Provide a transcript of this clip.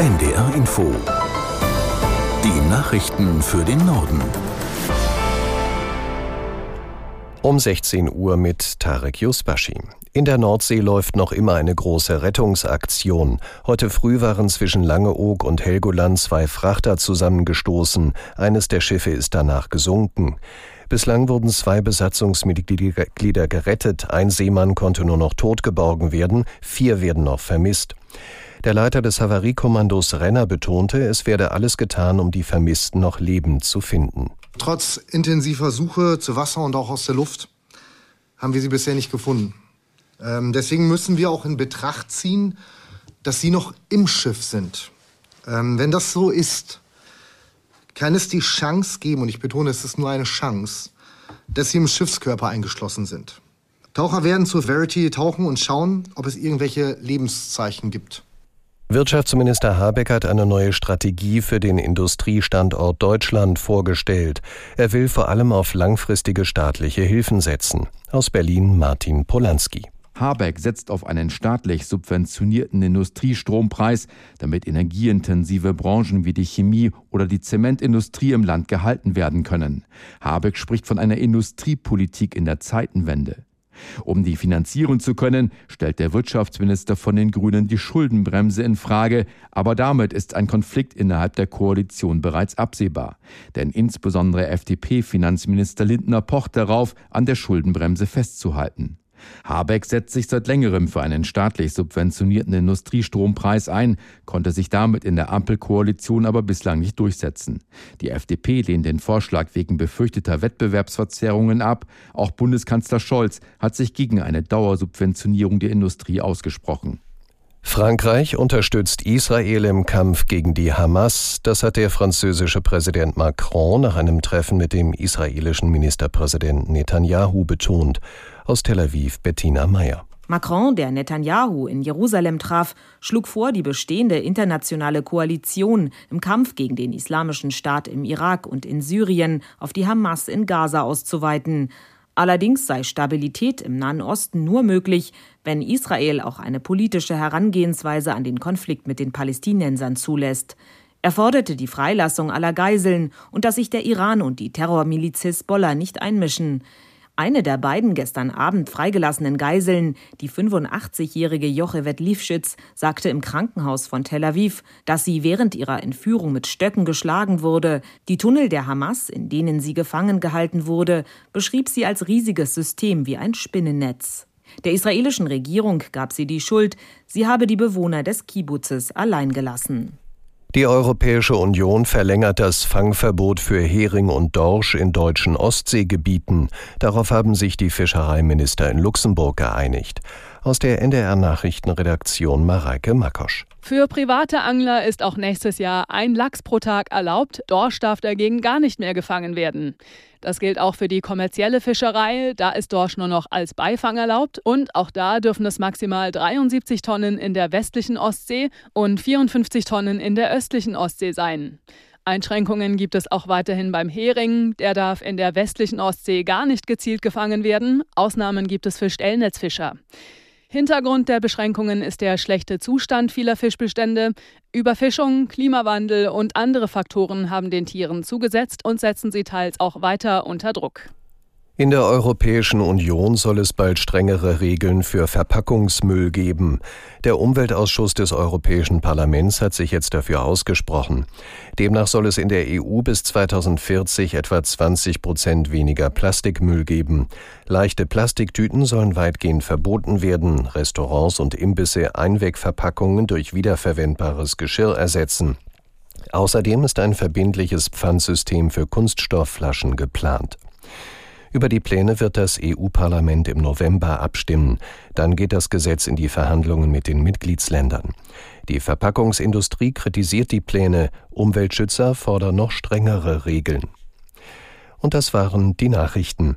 NDR Info. Die Nachrichten für den Norden. Um 16 Uhr mit Tarek Yusbashi. In der Nordsee läuft noch immer eine große Rettungsaktion. Heute früh waren zwischen Langeoog und Helgoland zwei Frachter zusammengestoßen. Eines der Schiffe ist danach gesunken. Bislang wurden zwei Besatzungsmitglieder gerettet, ein Seemann konnte nur noch tot geborgen werden, vier werden noch vermisst. Der Leiter des Havariekommandos Renner betonte, es werde alles getan, um die Vermissten noch lebend zu finden. Trotz intensiver Suche zu Wasser und auch aus der Luft haben wir sie bisher nicht gefunden. Ähm, deswegen müssen wir auch in Betracht ziehen, dass sie noch im Schiff sind. Ähm, wenn das so ist, kann es die Chance geben, und ich betone, es ist nur eine Chance, dass sie im Schiffskörper eingeschlossen sind. Taucher werden zur Verity tauchen und schauen, ob es irgendwelche Lebenszeichen gibt. Wirtschaftsminister Habeck hat eine neue Strategie für den Industriestandort Deutschland vorgestellt. Er will vor allem auf langfristige staatliche Hilfen setzen. Aus Berlin Martin Polanski. Habeck setzt auf einen staatlich subventionierten Industriestrompreis, damit energieintensive Branchen wie die Chemie oder die Zementindustrie im Land gehalten werden können. Habeck spricht von einer Industriepolitik in der Zeitenwende. Um die finanzieren zu können, stellt der Wirtschaftsminister von den Grünen die Schuldenbremse in Frage, aber damit ist ein Konflikt innerhalb der Koalition bereits absehbar. Denn insbesondere FDP-Finanzminister Lindner pocht darauf, an der Schuldenbremse festzuhalten. Habeck setzt sich seit längerem für einen staatlich subventionierten Industriestrompreis ein, konnte sich damit in der Ampelkoalition aber bislang nicht durchsetzen. Die FDP lehnt den Vorschlag wegen befürchteter Wettbewerbsverzerrungen ab. Auch Bundeskanzler Scholz hat sich gegen eine Dauersubventionierung der Industrie ausgesprochen. Frankreich unterstützt Israel im Kampf gegen die Hamas. Das hat der französische Präsident Macron nach einem Treffen mit dem israelischen Ministerpräsidenten Netanyahu betont. Aus Tel Aviv Bettina Meyer. Macron, der Netanyahu in Jerusalem traf, schlug vor, die bestehende internationale Koalition im Kampf gegen den islamischen Staat im Irak und in Syrien auf die Hamas in Gaza auszuweiten. Allerdings sei Stabilität im Nahen Osten nur möglich, wenn Israel auch eine politische Herangehensweise an den Konflikt mit den Palästinensern zulässt. Er forderte die Freilassung aller Geiseln und dass sich der Iran und die Terrormiliz Hezbollah nicht einmischen. Eine der beiden gestern Abend freigelassenen Geiseln, die 85-jährige Jochevet Liefschitz, sagte im Krankenhaus von Tel Aviv, dass sie während ihrer Entführung mit Stöcken geschlagen wurde. Die Tunnel der Hamas, in denen sie gefangen gehalten wurde, beschrieb sie als riesiges System wie ein Spinnennetz. Der israelischen Regierung gab sie die Schuld, sie habe die Bewohner des Kibbutzes allein gelassen. Die Europäische Union verlängert das Fangverbot für Hering und Dorsch in deutschen Ostseegebieten. Darauf haben sich die Fischereiminister in Luxemburg geeinigt. Aus der NDR Nachrichtenredaktion Mareike Makosch. Für private Angler ist auch nächstes Jahr ein Lachs pro Tag erlaubt. Dorsch darf dagegen gar nicht mehr gefangen werden. Das gilt auch für die kommerzielle Fischerei. Da ist Dorsch nur noch als Beifang erlaubt. Und auch da dürfen es maximal 73 Tonnen in der westlichen Ostsee und 54 Tonnen in der östlichen Ostsee sein. Einschränkungen gibt es auch weiterhin beim Hering. Der darf in der westlichen Ostsee gar nicht gezielt gefangen werden. Ausnahmen gibt es für Stellnetzfischer. Hintergrund der Beschränkungen ist der schlechte Zustand vieler Fischbestände. Überfischung, Klimawandel und andere Faktoren haben den Tieren zugesetzt und setzen sie teils auch weiter unter Druck. In der Europäischen Union soll es bald strengere Regeln für Verpackungsmüll geben. Der Umweltausschuss des Europäischen Parlaments hat sich jetzt dafür ausgesprochen. Demnach soll es in der EU bis 2040 etwa 20 Prozent weniger Plastikmüll geben. Leichte Plastiktüten sollen weitgehend verboten werden, Restaurants und Imbisse Einwegverpackungen durch wiederverwendbares Geschirr ersetzen. Außerdem ist ein verbindliches Pfandsystem für Kunststoffflaschen geplant. Über die Pläne wird das EU-Parlament im November abstimmen. Dann geht das Gesetz in die Verhandlungen mit den Mitgliedsländern. Die Verpackungsindustrie kritisiert die Pläne, Umweltschützer fordern noch strengere Regeln. Und das waren die Nachrichten.